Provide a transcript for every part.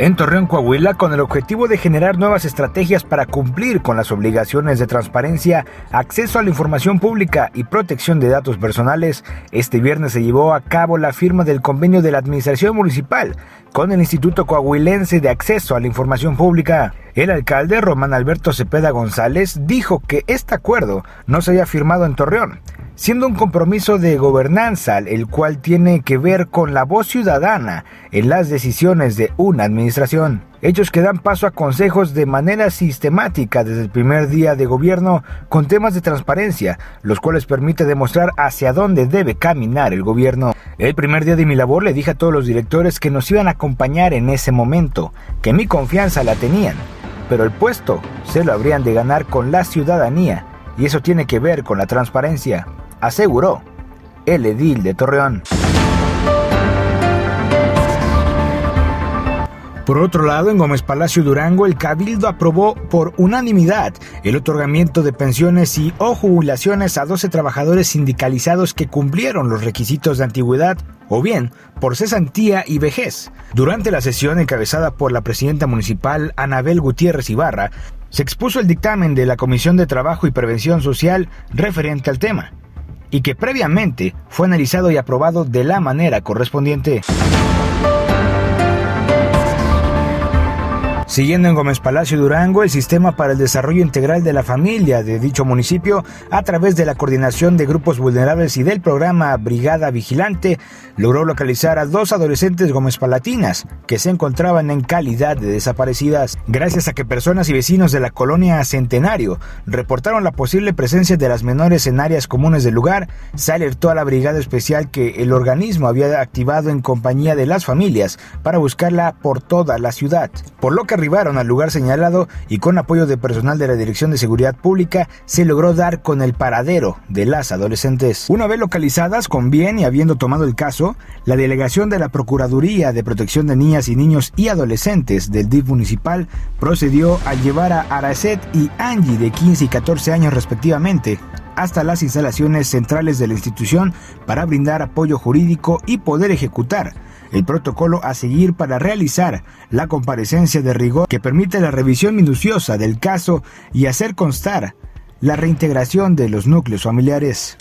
En Torreón, Coahuila, con el objetivo de generar nuevas estrategias para cumplir con las obligaciones de transparencia, acceso a la información pública y protección de datos personales, este viernes se llevó a cabo la firma del convenio de la Administración Municipal con el Instituto Coahuilense de Acceso a la Información Pública. El alcalde Román Alberto Cepeda González dijo que este acuerdo no se haya firmado en Torreón, siendo un compromiso de gobernanza el cual tiene que ver con la voz ciudadana en las decisiones de una administración. Hechos que dan paso a consejos de manera sistemática desde el primer día de gobierno con temas de transparencia, los cuales permite demostrar hacia dónde debe caminar el gobierno. El primer día de mi labor le dije a todos los directores que nos iban a acompañar en ese momento, que mi confianza la tenían, pero el puesto se lo habrían de ganar con la ciudadanía, y eso tiene que ver con la transparencia aseguró el edil de Torreón. Por otro lado, en Gómez Palacio Durango, el Cabildo aprobó por unanimidad el otorgamiento de pensiones y o jubilaciones a 12 trabajadores sindicalizados que cumplieron los requisitos de antigüedad o bien por cesantía y vejez. Durante la sesión encabezada por la presidenta municipal Anabel Gutiérrez Ibarra, se expuso el dictamen de la Comisión de Trabajo y Prevención Social referente al tema y que previamente fue analizado y aprobado de la manera correspondiente. Siguiendo en Gómez Palacio Durango, el Sistema para el Desarrollo Integral de la Familia de dicho municipio, a través de la coordinación de grupos vulnerables y del programa Brigada Vigilante, logró localizar a dos adolescentes gómez palatinas que se encontraban en calidad de desaparecidas, gracias a que personas y vecinos de la colonia Centenario reportaron la posible presencia de las menores en áreas comunes del lugar, se alertó a la brigada especial que el organismo había activado en compañía de las familias para buscarla por toda la ciudad, por lo que arribaron al lugar señalado y con apoyo de personal de la Dirección de Seguridad Pública se logró dar con el paradero de las adolescentes. Una vez localizadas con bien y habiendo tomado el caso, la delegación de la Procuraduría de Protección de Niñas y Niños y Adolescentes del DIF municipal procedió a llevar a Aracet y Angie de 15 y 14 años respectivamente hasta las instalaciones centrales de la institución para brindar apoyo jurídico y poder ejecutar el protocolo a seguir para realizar la comparecencia de rigor que permite la revisión minuciosa del caso y hacer constar la reintegración de los núcleos familiares.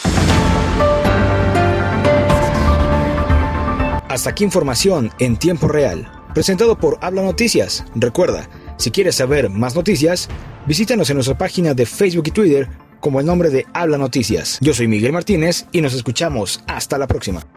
Hasta aquí información en tiempo real, presentado por Habla Noticias. Recuerda, si quieres saber más noticias, visítanos en nuestra página de Facebook y Twitter como el nombre de Habla Noticias. Yo soy Miguel Martínez y nos escuchamos hasta la próxima.